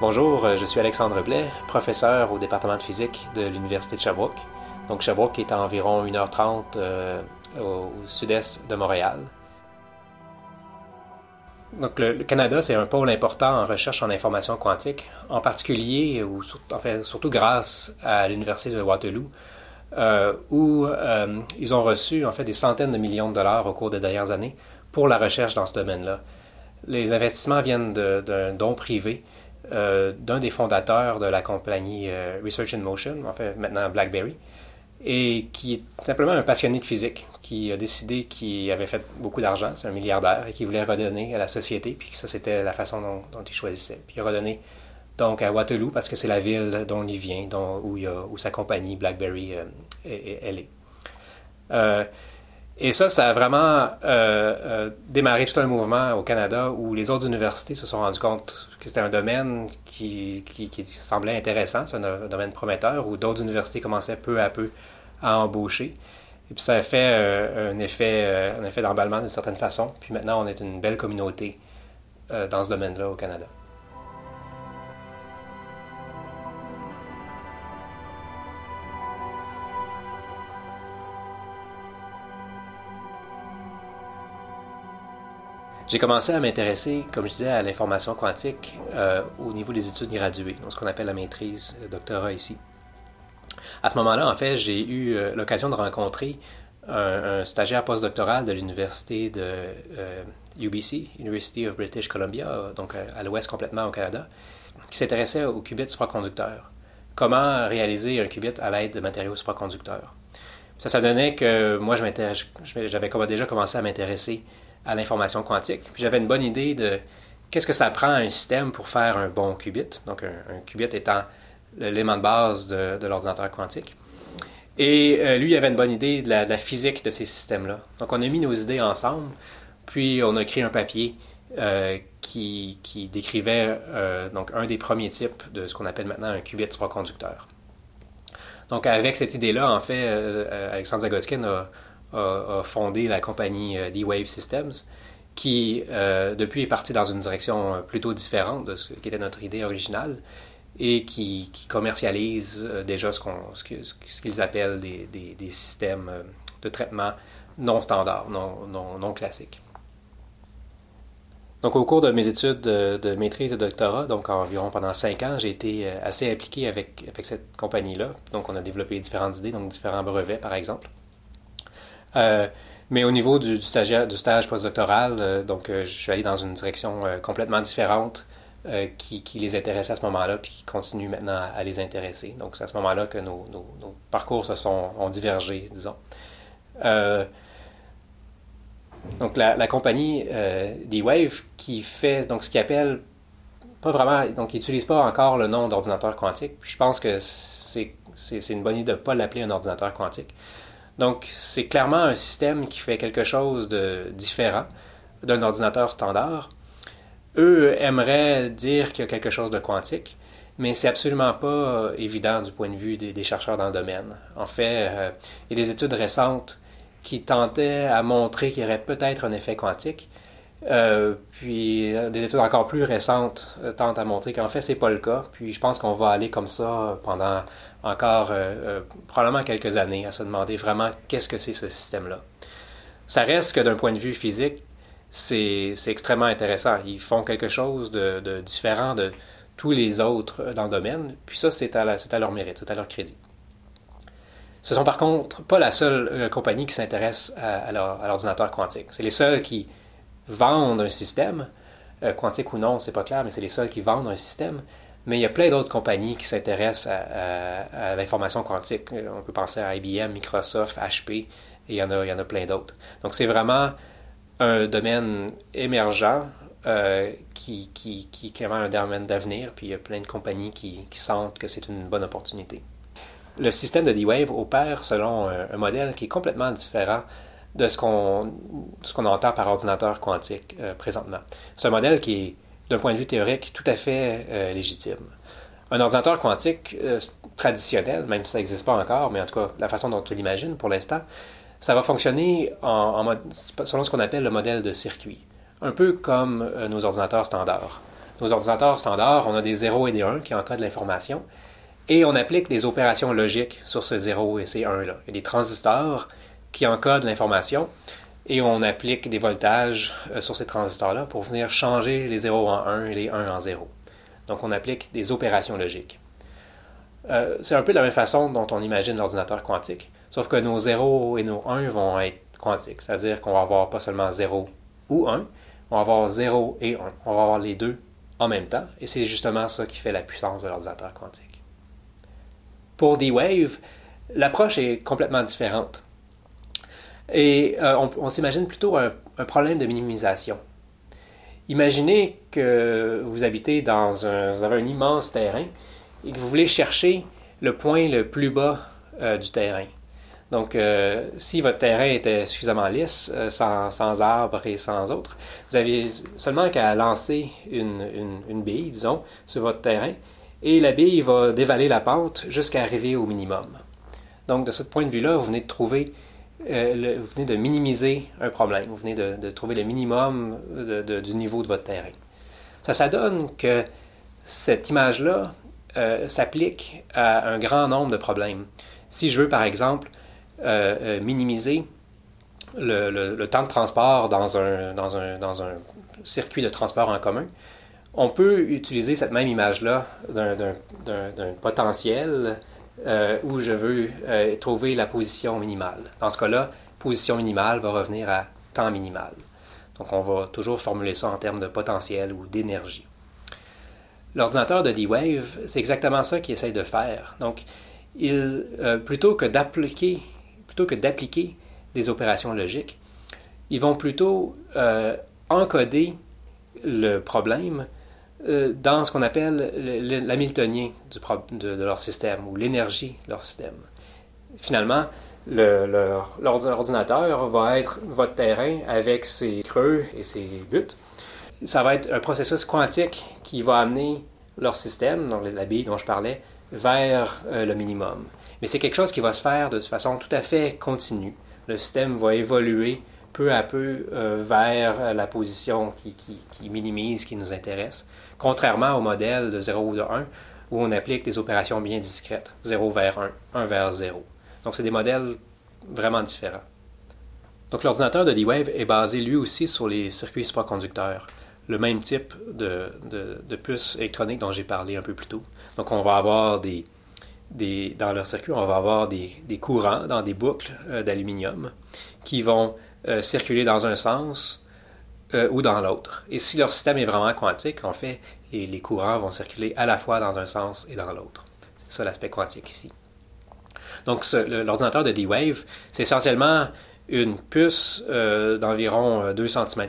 Bonjour, euh, je suis Alexandre Blais, professeur au département de physique de l'Université de Sherbrooke. Donc Sherbrooke est à environ 1h30 euh, au sud-est de Montréal. Donc le, Canada, c'est un pôle important en recherche en information quantique, en particulier, ou enfin, surtout grâce à l'Université de Waterloo, euh, où ils ont reçu en fait des centaines de millions de dollars au cours des dernières années pour la recherche dans ce domaine-là. Les investissements viennent d'un don privé euh, d'un des fondateurs de la compagnie euh, Research in Motion, en fait maintenant BlackBerry, et qui est simplement un passionné de physique, qui a décidé qu'il avait fait beaucoup d'argent, c'est un milliardaire, et qui voulait redonner à la société, puis que ça c'était la façon dont, il choisissait. Puis il a redonné donc à Waterloo parce que c'est la ville dont il vient, dont, où sa compagnie BlackBerry euh, elle est. Et ça, ça a vraiment euh, euh, démarré tout un mouvement au Canada où les autres universités se sont rendues compte que c'était un domaine qui, qui, qui, semblait intéressant, c'est un, domaine prometteur, où d'autres universités commençaient peu à peu à embaucher. Et puis ça a fait euh, un effet, euh, un effet d'emballement d'une certaine façon. Puis maintenant, on est une belle communauté euh, dans ce domaine-là au Canada. J'ai commencé à m'intéresser, comme je disais, à l'information quantique euh, au niveau des études graduées, donc ce qu'on appelle la maîtrise, le doctorat ici. À ce moment-là, en fait, j'ai eu euh, l'occasion de rencontrer un, stagiaire postdoctoral de l'université de UBC, euh, University of British Columbia, donc à, l'ouest complètement au Canada, qui s'intéressait aux qubits supraconducteurs. Comment réaliser un qubit à l'aide de matériaux supraconducteurs? Ça, ça donnait que moi, j'avais déjà commencé à m'intéresser à l'information quantique. j'avais une bonne idée de qu'est-ce que ça prend un système pour faire un bon qubit. Donc un, qubit étant l'élément de base de, l'ordinateur quantique. Et euh, lui, il avait une bonne idée de la, physique de ces systèmes-là. Donc on a mis nos idées ensemble, puis on a écrit un papier euh, qui, décrivait euh, donc un des premiers types de ce qu'on appelle maintenant un qubit supraconducteur. Donc avec cette idée-là, en fait, Alexandre Zagoskin a, a, fondé la compagnie euh, D-Wave Systems, qui euh, depuis est partie dans une direction euh, plutôt différente de ce qui était notre idée originale et qui, commercialise déjà ce, qu'ils appellent des, systèmes de traitement non standards, non, non, non, classiques. Donc, au cours de mes études de, maîtrise et de doctorat, donc environ pendant cinq ans, j'ai été assez impliqué avec, avec cette compagnie-là. Donc, on a développé différentes idées, donc différents brevets, par exemple. Euh, mais au niveau du, stage postdoctoral, euh, donc euh, je suis allé dans une direction complètement différente qui, les intéressait à ce moment-là, puis qui continue maintenant à, les intéresser. Donc c'est à ce moment-là que nos, parcours se sont ont divergé, disons. donc la, compagnie D-Wave qui fait donc ce qu'il appelle pas vraiment, donc n'utilisent pas encore le nom d'ordinateur quantique. Puis je pense que c'est une bonne idée de ne pas l'appeler un ordinateur quantique. Donc, c'est clairement un système qui fait quelque chose de différent d'un ordinateur standard. Eux aimeraient dire qu'il y a quelque chose de quantique, mais c'est absolument pas euh, évident du point de vue des, chercheurs dans le domaine. En fait, euh, il y a des études récentes qui tentaient à montrer qu'il y aurait peut-être un effet quantique, euh, puis des études encore plus récentes tentent à montrer qu'en fait c'est pas le cas. Puis je pense qu'on va aller comme ça pendant encore euh, euh, probablement quelques années à se demander vraiment qu'est-ce que c'est ce système-là. Ça reste que d'un point de vue physique, c'est extrêmement intéressant. Ils font quelque chose de, différent de tous les autres dans le domaine, puis ça, c'est à, leur mérite, c'est à leur crédit. Ce sont par contre pas la seule euh, compagnie qui s'intéresse à, à l'ordinateur quantique. C'est les seuls qui vendent un système, quantique ou non, c'est pas clair, mais c'est les seuls qui vendent un système, mais il y a plein d'autres compagnies qui s'intéressent à, l'information quantique. On peut penser à IBM, Microsoft, HP, et il y en a, il y en a plein d'autres. Donc c'est vraiment un domaine émergent euh, qui, qui, qui, est vraiment un domaine d'avenir, puis il y a plein de compagnies qui, sentent que c'est une bonne opportunité. Le système de D-Wave opère selon un, modèle qui est complètement différent de ce qu'on qu'on entend par ordinateur quantique euh, présentement. C'est un modèle qui est d'un point de vue théorique, tout à fait euh, légitime. Un ordinateur quantique euh, traditionnel, même si ça n'existe pas encore, mais en tout cas, la façon dont tu l'imagines pour l'instant, ça va fonctionner en, selon ce qu'on appelle le modèle de circuit. Un peu comme nos ordinateurs standards. nos ordinateurs standards, on a des 0 et des 1 qui encodent l'information, et on applique des opérations logiques sur ce 0 et ces 1-là. Il y a des transistors qui encodent l'information, et on applique des voltages euh, sur ces transistors-là pour venir changer les 0 en 1 et les 1 en 0. Donc on applique des opérations logiques. Euh, c'est un peu de la même façon dont on imagine l'ordinateur quantique, sauf que nos 0 et nos 1 vont être quantiques, c'est-à-dire qu'on va avoir pas seulement 0 ou 1, on va avoir 0 et 1. On va avoir les deux en même temps, et c'est justement ça qui fait la puissance de l'ordinateur quantique. Pour D-Wave, l'approche est complètement différente. Et euh, on, s'imagine plutôt un, problème de minimisation. Imaginez que vous habitez dans un, vous avez un immense terrain et que vous voulez chercher le point le plus bas euh, du terrain. Donc, euh, si votre terrain était suffisamment lisse, sans, arbres et sans autres, vous avez seulement qu'à lancer une, une, une, bille, disons, sur votre terrain, et la bille va dévaler la pente jusqu'à arriver au minimum. Donc, de ce point de vue-là, vous venez de trouver euh, vous venez de minimiser un problème, vous venez de, trouver le minimum du niveau de votre terrain. Ça, ça donne que cette image-là euh, s'applique à un grand nombre de problèmes. Si je veux, par exemple, euh, minimiser le, temps de transport dans un circuit de transport en commun, on peut utiliser cette même image-là d'un potentiel euh, où je veux euh, trouver la position minimale. Dans ce cas-là, position minimale va revenir à temps minimal. Donc on va toujours formuler ça en termes de potentiel ou d'énergie. L'ordinateur de D-Wave, c'est exactement ça qu'il essaye de faire. Donc, il, euh, plutôt que d'appliquer, plutôt que d'appliquer des opérations logiques, ils vont plutôt encoder le problème euh, dans ce qu'on appelle l'hamiltonien de, leur système ou l'énergie de leur système. Finalement, l'ordinateur va être votre terrain avec ses creux et ses buts. Ça va être un processus quantique qui va amener leur système, donc la bille dont je parlais, vers euh, le minimum. Mais c'est quelque chose qui va se faire de façon tout à fait continue. Le système va évoluer peu à peu euh, vers la position qui, minimise, qui nous intéresse contrairement au modèle de 0 ou de 1, où on applique des opérations bien discrètes, 0 vers 1, 1 vers 0. Donc, c'est des modèles vraiment différents. Donc, l'ordinateur de D-Wave est basé lui aussi sur les circuits supraconducteurs, le même type de, de, puces électroniques dont j'ai parlé un peu plus tôt. Donc, on va avoir des, des dans leur circuit, on va avoir des, des courants dans des boucles euh, d'aluminium qui vont euh, circuler dans un sens euh, ou dans l'autre. Et si leur système est vraiment quantique, en fait, les, courants vont circuler à la fois dans un sens et dans l'autre. C'est ça l'aspect quantique ici. Donc l'ordinateur de D-Wave, c'est essentiellement une puce euh, d'environ 2 euh, cm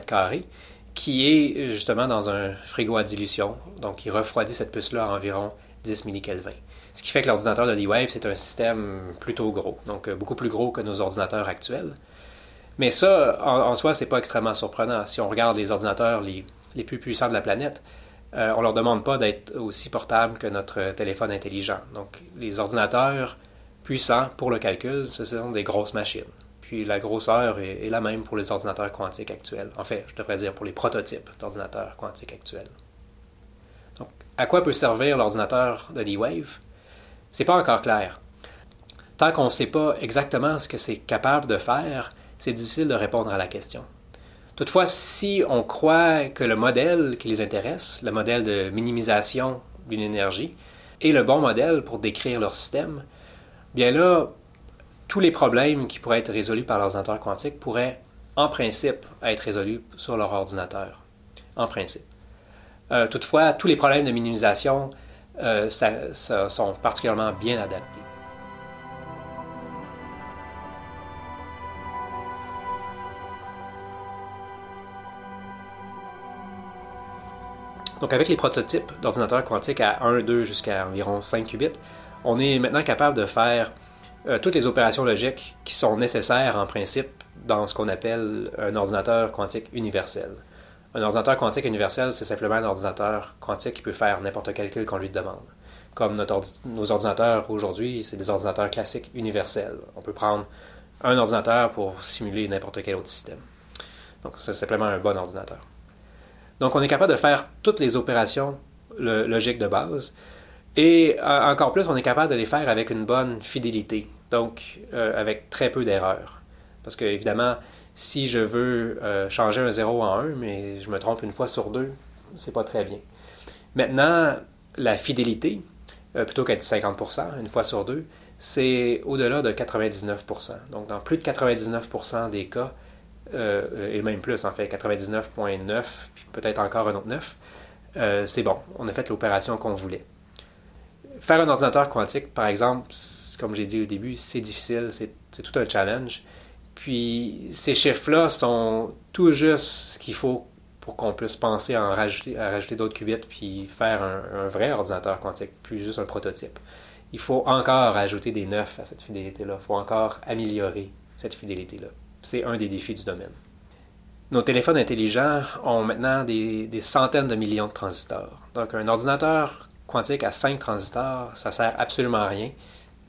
qui est justement dans un frigo à dilution. Donc il refroidit cette puce-là à environ 10 millikelvin. Ce qui fait que l'ordinateur de D-Wave, c'est un système plutôt gros, donc beaucoup plus gros que nos ordinateurs actuels. Mais ça, en, soi, c'est pas extrêmement surprenant. Si on regarde les ordinateurs les, plus puissants de la planète, euh, on leur demande pas d'être aussi portables que notre téléphone intelligent. Donc, les ordinateurs puissants pour le calcul, ce sont des grosses machines. Puis la grosseur est, la même pour les ordinateurs quantiques actuels. En fait, je devrais dire pour les prototypes d'ordinateurs quantiques actuels. Donc, à quoi peut servir l'ordinateur de D-Wave? C'est pas encore clair. Tant qu'on ne sait pas exactement ce que c'est capable de faire, c'est difficile de répondre à la question. Toutefois, si on croit que le modèle qui les intéresse, le modèle de minimisation d'une énergie, est le bon modèle pour décrire leur système, bien là, tous les problèmes qui pourraient être résolus par l'ordinateur quantique pourraient, en principe, être résolus sur leur ordinateur. En principe. Euh, toutefois, tous les problèmes de minimisation euh, sont particulièrement bien adaptés. Donc avec les prototypes d'ordinateurs quantiques à 1, 2 jusqu'à environ 5 qubits, on est maintenant capable de faire euh, toutes les opérations logiques qui sont nécessaires en principe dans ce qu'on appelle un ordinateur quantique universel. Un ordinateur quantique universel, c'est simplement un ordinateur quantique qui peut faire n'importe quel calcul qu'on lui demande. Comme nos ordinateurs aujourd'hui, c'est des ordinateurs classiques universels. On peut prendre un ordinateur pour simuler n'importe quel autre système. Donc c'est simplement un bon ordinateur. Donc, on est capable de faire toutes les opérations logiques de base. Et encore plus, on est capable de les faire avec une bonne fidélité. Donc, avec très peu d'erreurs. Parce que, évidemment, si je veux changer un 0 en 1, mais je me trompe une fois sur deux, c'est pas très bien. Maintenant, la fidélité, plutôt qu'être 50%, une fois sur deux, c'est au-delà de 99%. Donc, dans plus de 99% des cas, euh, et même plus en fait, 99.9, puis peut-être encore un autre 9, euh, c'est bon, on a fait l'opération qu'on voulait. Faire un ordinateur quantique, par exemple, comme j'ai dit au début, c'est difficile, c'est tout un challenge. Puis ces chiffres-là sont tout juste ce qu'il faut pour qu'on puisse penser à, en rajouter, à rajouter d'autres qubits puis faire un, vrai ordinateur quantique, plus juste un prototype il faut encore ajouter des neufs à cette fidélité-là. Il faut encore améliorer cette fidélité-là. C'est un des défis du domaine. Nos téléphones intelligents ont maintenant des, centaines de millions de transistors. Donc un ordinateur quantique à 5 transistors, ça sert absolument à rien,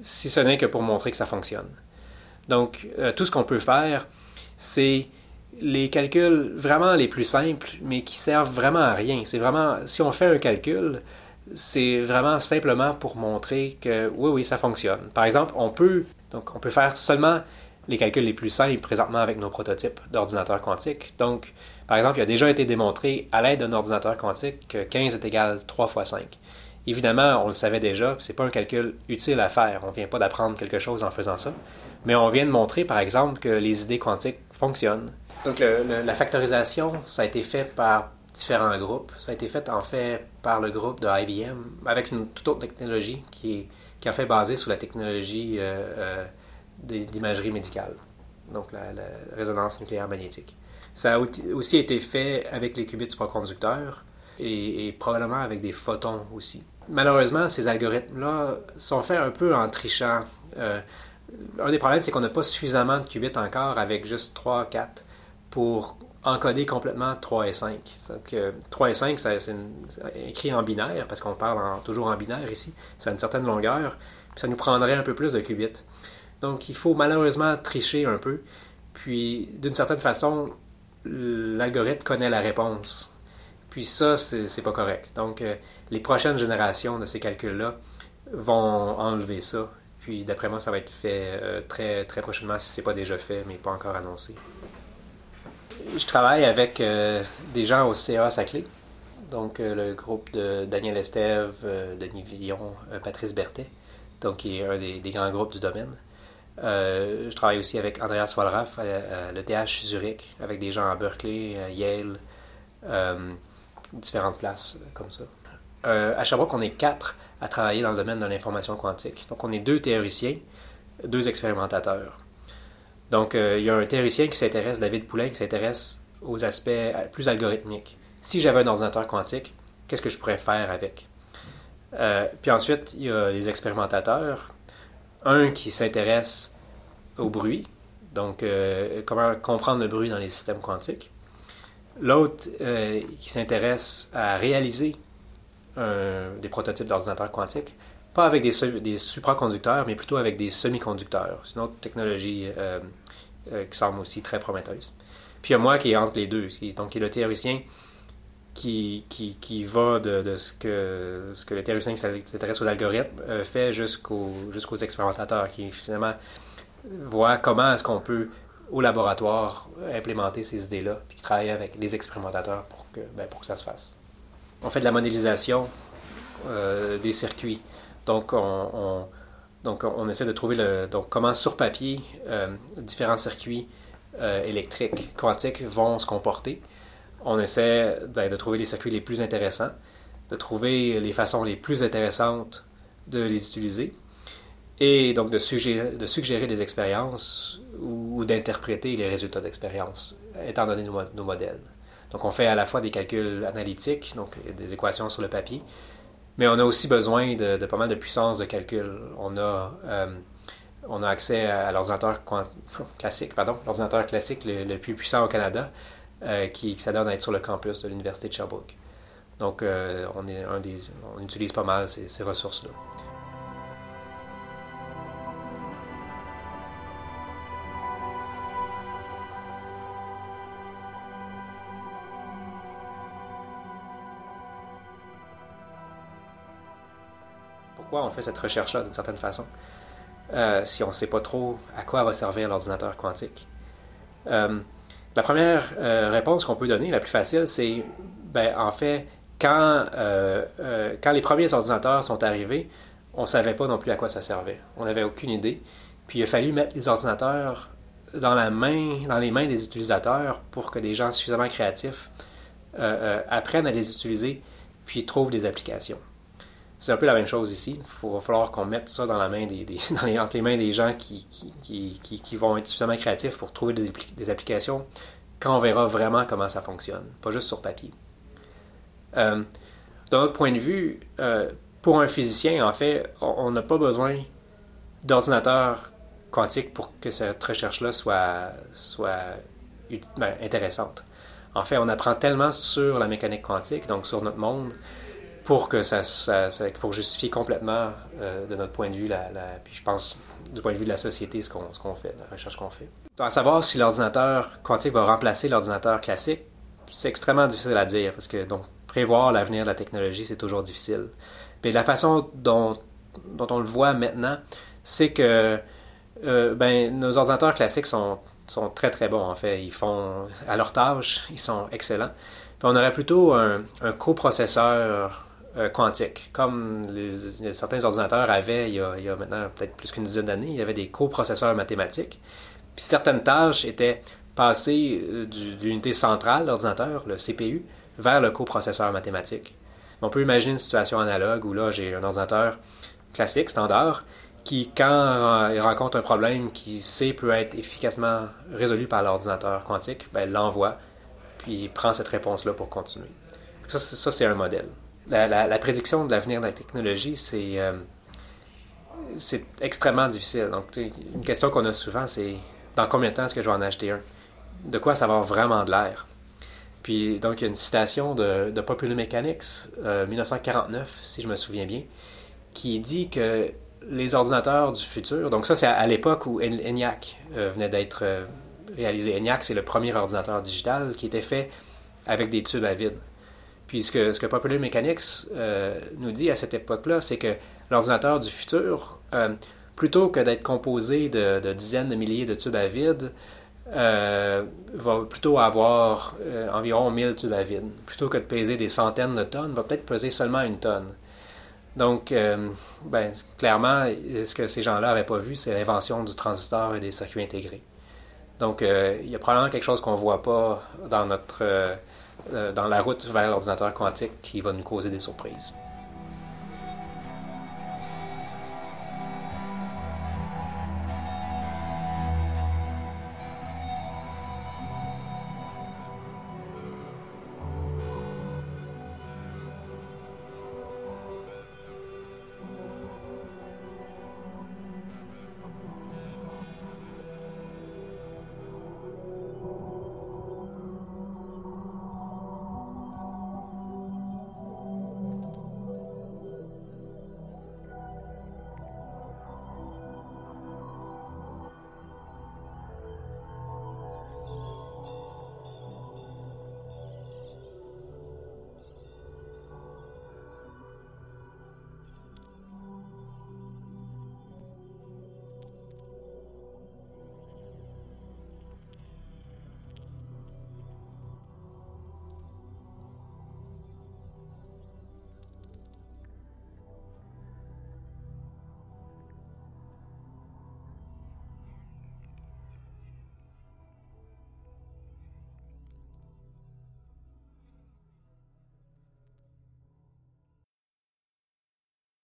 si ce n'est que pour montrer que ça fonctionne. Donc euh, tout ce qu'on peut faire, c'est les calculs vraiment les plus simples, mais qui servent vraiment à rien. C'est vraiment, si on fait un calcul, c'est vraiment simplement pour montrer que oui, oui, ça fonctionne. Par exemple, on peut, donc, on peut faire seulement les calculs les plus simples présentement avec nos prototypes d'ordinateurs quantiques. Donc, par exemple, il a déjà été démontré à l'aide d'un ordinateur quantique que 15 est égal 3 fois 5. Évidemment, on le savait déjà, c'est pas un calcul utile à faire. On vient pas d'apprendre quelque chose en faisant ça. Mais on vient de montrer, par exemple, que les idées quantiques fonctionnent. Donc, la factorisation, ça a été fait par différents groupes. Ça a été fait en fait par le groupe de IBM avec une toute autre technologie qui est, qui en fait basée sur la technologie euh, euh, d'imagerie médicale, donc la, résonance nucléaire magnétique. Ça a aussi été fait avec les qubits supraconducteurs et, probablement avec des photons aussi. Malheureusement, ces algorithmes-là sont faits un peu en trichant. Euh, un des problèmes, c'est qu'on n'a pas suffisamment de qubits encore avec juste 3, 4 pour encoder complètement 3 et 5. Donc, 3 et 5, c'est écrit en binaire, parce qu'on parle toujours en binaire ici. Ça a une certaine longueur. ça nous prendrait un peu plus de qubits. Donc, il faut malheureusement tricher un peu. Puis, d'une certaine façon, l'algorithme connaît la réponse. Puis ça, c'est pas correct. Donc, euh, les prochaines générations de ces calculs-là vont enlever ça. Puis, d'après moi, ça va être fait euh, très, très prochainement, si c'est pas déjà fait, mais pas encore annoncé je travaille avec euh, des gens au CA Saclay, donc le groupe de Daniel Estève, Denis Villon, Patrice Berthet, donc qui est un des, grands groupes du domaine. Je travaille aussi avec Andreas Wallraff à, l'ETH Zurich, avec des gens à Berkeley, à Yale, différentes places comme ça. à Sherbrooke, on est quatre à travailler dans le domaine de l'information quantique. Donc on est deux théoriciens, deux expérimentateurs. Donc, euh, il y a un théoricien qui s'intéresse, David Poulain, qui s'intéresse aux aspects plus algorithmiques. Si j'avais un ordinateur quantique, qu'est-ce que je pourrais faire avec? Euh, puis ensuite, il y a les expérimentateurs. Un qui s'intéresse au bruit, donc euh, comment comprendre le bruit dans les systèmes quantiques. L'autre qui s'intéresse à réaliser des prototypes d'ordinateurs quantiques, pas avec des, des, supraconducteurs, mais plutôt avec des semi-conducteurs. C'est une autre technologie euh, qui semble aussi très prometteuse. Puis il y a moi qui est entre les deux, qui, donc qui est le théoricien qui, qui, qui va de, de, ce, que, ce que le qui s'intéresse aux algorithmes euh, fait jusqu'aux jusqu'aux expérimentateurs qui finalement voient comment est-ce qu'on peut au laboratoire implémenter ces idées-là, puis travailler avec les expérimentateurs pour que, ben, pour que ça se fasse. On fait de la modélisation euh, des circuits. Donc, on, donc, on essaie de trouver le, donc, comment sur papier euh, différents circuits électriques quantiques vont se comporter. On essaie ben, de trouver les circuits les plus intéressants, de trouver les façons les plus intéressantes de les utiliser et donc de suggérer, de suggérer des expériences ou, d'interpréter les résultats d'expérience étant donné nos, modèles. Donc on fait à la fois des calculs analytiques, donc des équations sur le papier, mais on a aussi besoin de, pas mal de puissance de calcul. On a, euh, on a accès à l'ordinateur classique, pardon, l'ordinateur classique le, plus puissant au Canada, euh, qui, qui à être sur le campus de l'Université de Sherbrooke. Donc, euh, on, est un des, on utilise pas mal ces, ressources-là. Pourquoi on fait cette recherche-là d'une certaine façon? Euh, si on ne sait pas trop à quoi va servir l'ordinateur quantique? La première réponse qu'on peut donner, la plus facile, c'est ben, en fait, quand, quand les premiers ordinateurs sont arrivés, on ne savait pas non plus à quoi ça servait. On n'avait aucune idée. Puis il a fallu mettre les ordinateurs dans, la main, dans les mains des utilisateurs pour que des gens suffisamment créatifs euh, euh, apprennent à les utiliser puis trouvent des applications. C'est un peu la même chose ici. Il va falloir qu'on mette ça dans des, entre les mains des gens qui, vont être suffisamment créatifs pour trouver des, applications quand on verra vraiment comment ça fonctionne, pas juste sur papier. Euh, D'un autre point de vue, pour un physicien, en fait, on n'a pas besoin d'ordinateur quantique pour que cette recherche-là soit, soit ben, intéressante. En fait, on apprend tellement sur la mécanique quantique, donc sur notre monde, pour que ça, pour justifier complètement euh, de notre point de vue, la, puis je pense du point de vue de la société, ce qu'on, qu'on fait, la recherche qu'on fait. À savoir si l'ordinateur quantique va remplacer l'ordinateur classique, c'est extrêmement difficile à dire parce que donc prévoir l'avenir de la technologie, c'est toujours difficile. Mais la façon dont, dont on le voit maintenant, c'est que euh, ben, nos ordinateurs classiques sont, sont très très bons en fait. Ils font à leur tâche, ils sont excellents. on aurait plutôt un, coprocesseur euh, quantique, comme certains ordinateurs avaient il y a, maintenant peut-être plus qu'une dizaine d'années. Il y avait des coprocesseurs mathématiques. Puis certaines tâches étaient passées euh, de l'unité centrale, l'ordinateur, le CPU, vers le coprocesseur mathématique. On peut imaginer une situation analogue où là j'ai un ordinateur classique, standard, qui, quand il rencontre un problème qui sait peut être efficacement résolu par l'ordinateur quantique, ben, l'envoie, puis il prend cette réponse-là pour continuer. Ça, c'est un modèle. La, prédiction de l'avenir de la technologie, c'est euh, extrêmement difficile. Donc, une question qu'on a souvent, c'est dans combien de temps est-ce que je vais en acheter un? De quoi ça va avoir vraiment de l'air? Puis, donc, il y a une citation de, Popular Mechanics, 1949, euh, si je me souviens bien, qui dit que les ordinateurs du futur, donc ça c'est à, l'époque où ENIAC euh, venait d'être réalisé. ENIAC c'est le premier ordinateur digital qui était fait avec des tubes à vide. Puis ce que, ce que Popular Mechanics euh, nous dit à cette époque-là, c'est que l'ordinateur du futur, plutôt que d'être composé de, dizaines de milliers de tubes à vide, va plutôt avoir environ 1000 tubes à vide. Plutôt que de peser des centaines de tonnes, va peut-être peser seulement une tonne. Donc, euh, ben, clairement, ce que ces gens-là n'avaient pas vu, c'est l'invention du transistor et des circuits intégrés. Donc, euh, il y a probablement quelque chose qu'on ne voit pas dans, notre, euh, dans la route vers l'ordinateur quantique qui va nous causer des surprises.